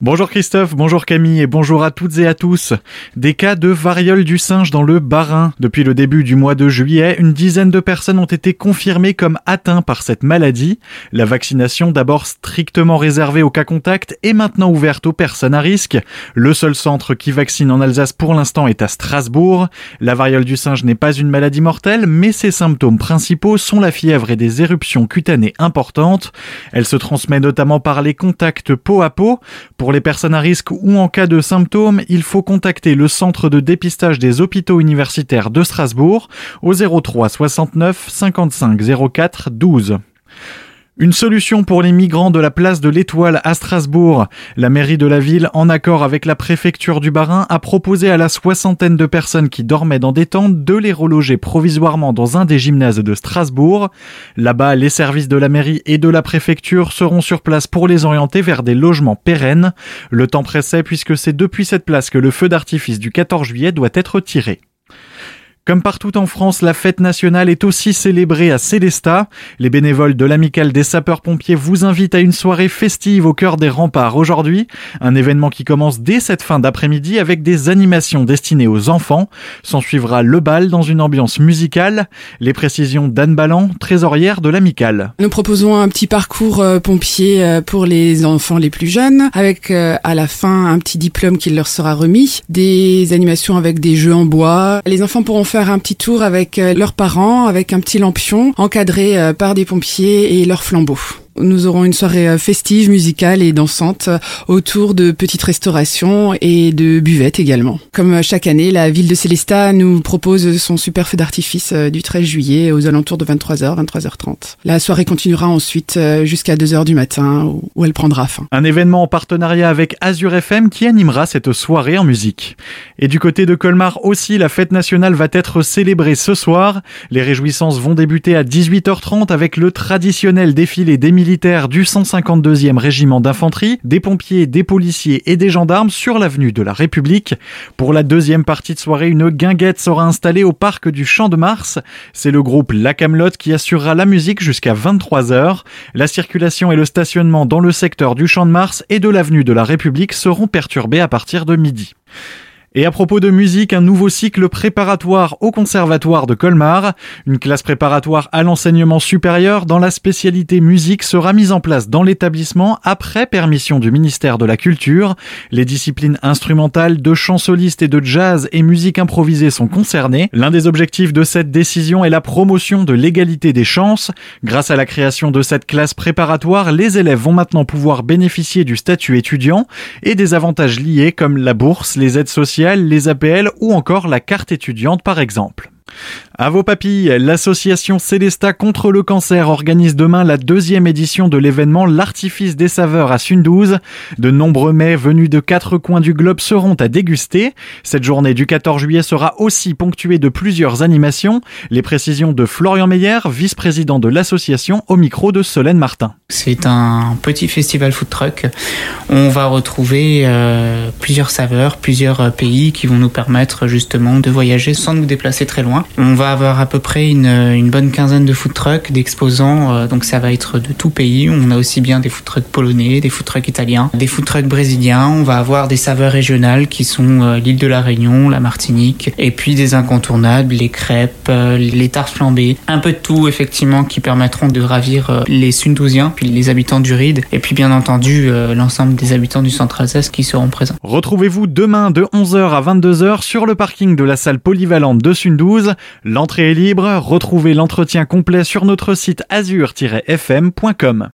Bonjour Christophe, bonjour Camille et bonjour à toutes et à tous. Des cas de variole du singe dans le Bas-Rhin. Depuis le début du mois de juillet, une dizaine de personnes ont été confirmées comme atteintes par cette maladie. La vaccination, d'abord strictement réservée aux cas contacts, est maintenant ouverte aux personnes à risque. Le seul centre qui vaccine en Alsace pour l'instant est à Strasbourg. La variole du singe n'est pas une maladie mortelle, mais ses symptômes principaux sont la fièvre et des éruptions cutanées importantes. Elle se transmet notamment par les contacts peau à peau. Les personnes à risque ou en cas de symptômes, il faut contacter le centre de dépistage des hôpitaux universitaires de Strasbourg au 03 69 55 04 12. Une solution pour les migrants de la place de l'Étoile à Strasbourg. La mairie de la ville, en accord avec la préfecture du Bas-Rhin, a proposé à la soixantaine de personnes qui dormaient dans des tentes de les reloger provisoirement dans un des gymnases de Strasbourg. Là-bas, les services de la mairie et de la préfecture seront sur place pour les orienter vers des logements pérennes. Le temps pressait puisque c'est depuis cette place que le feu d'artifice du 14 juillet doit être tiré. Comme partout en France, la fête nationale est aussi célébrée à Célestat. Les bénévoles de l'amicale des sapeurs-pompiers vous invitent à une soirée festive au cœur des remparts aujourd'hui. Un événement qui commence dès cette fin d'après-midi avec des animations destinées aux enfants. S'en suivra le bal dans une ambiance musicale. Les précisions d'Anne Ballan, trésorière de l'amicale. Nous proposons un petit parcours euh, pompier euh, pour les enfants les plus jeunes avec euh, à la fin un petit diplôme qui leur sera remis. Des animations avec des jeux en bois. Les enfants pourront faire un petit tour avec euh, leurs parents, avec un petit lampion, encadré euh, par des pompiers et leurs flambeaux. Nous aurons une soirée euh, festive, musicale et dansante euh, autour de petites restaurations et de buvettes également. Comme euh, chaque année, la ville de Célestat nous propose son super feu d'artifice du 13 juillet aux alentours de 23h, 23h30. La soirée continuera ensuite jusqu'à 2h du matin où elle prendra fin. Un événement en partenariat avec Azure FM qui animera cette soirée en musique. Et du côté de Colmar aussi, la fête nationale va être célébrée ce soir. Les réjouissances vont débuter à 18h30 avec le traditionnel défilé des du 152e régiment d'infanterie, des pompiers, des policiers et des gendarmes sur l'avenue de la République. Pour la deuxième partie de soirée, une guinguette sera installée au parc du Champ de Mars. C'est le groupe La Camelote qui assurera la musique jusqu'à 23h. La circulation et le stationnement dans le secteur du Champ de Mars et de l'avenue de la République seront perturbés à partir de midi. Et à propos de musique, un nouveau cycle préparatoire au Conservatoire de Colmar. Une classe préparatoire à l'enseignement supérieur dans la spécialité musique sera mise en place dans l'établissement après permission du ministère de la Culture. Les disciplines instrumentales de chant soliste et de jazz et musique improvisée sont concernées. L'un des objectifs de cette décision est la promotion de l'égalité des chances. Grâce à la création de cette classe préparatoire, les élèves vont maintenant pouvoir bénéficier du statut étudiant et des avantages liés comme la bourse, les aides sociales les APL ou encore la carte étudiante par exemple. À vos papilles, l'association Célesta contre le cancer organise demain la deuxième édition de l'événement L'artifice des saveurs à Sundouze. De nombreux mets venus de quatre coins du globe seront à déguster. Cette journée du 14 juillet sera aussi ponctuée de plusieurs animations. Les précisions de Florian Meyer, vice-président de l'association, au micro de Solène Martin. C'est un petit festival food truck. On va retrouver euh, plusieurs saveurs, plusieurs pays qui vont nous permettre justement de voyager sans nous déplacer très loin. On va avoir à peu près une, une bonne quinzaine de food trucks, d'exposants, euh, donc ça va être de tout pays. On a aussi bien des food trucks polonais, des food trucks italiens, des food trucks brésiliens. On va avoir des saveurs régionales qui sont euh, l'île de la Réunion, la Martinique, et puis des incontournables, les crêpes, euh, les tartes flambées, un peu de tout effectivement qui permettront de ravir les Sundousiens, puis les habitants du Ride, et puis bien entendu l'ensemble des habitants du centre Alsace qui seront présents. Retrouvez-vous demain de 11h à 22h sur le parking de la salle polyvalente de Sundouze. L'entrée est libre, retrouvez l'entretien complet sur notre site azur-fm.com.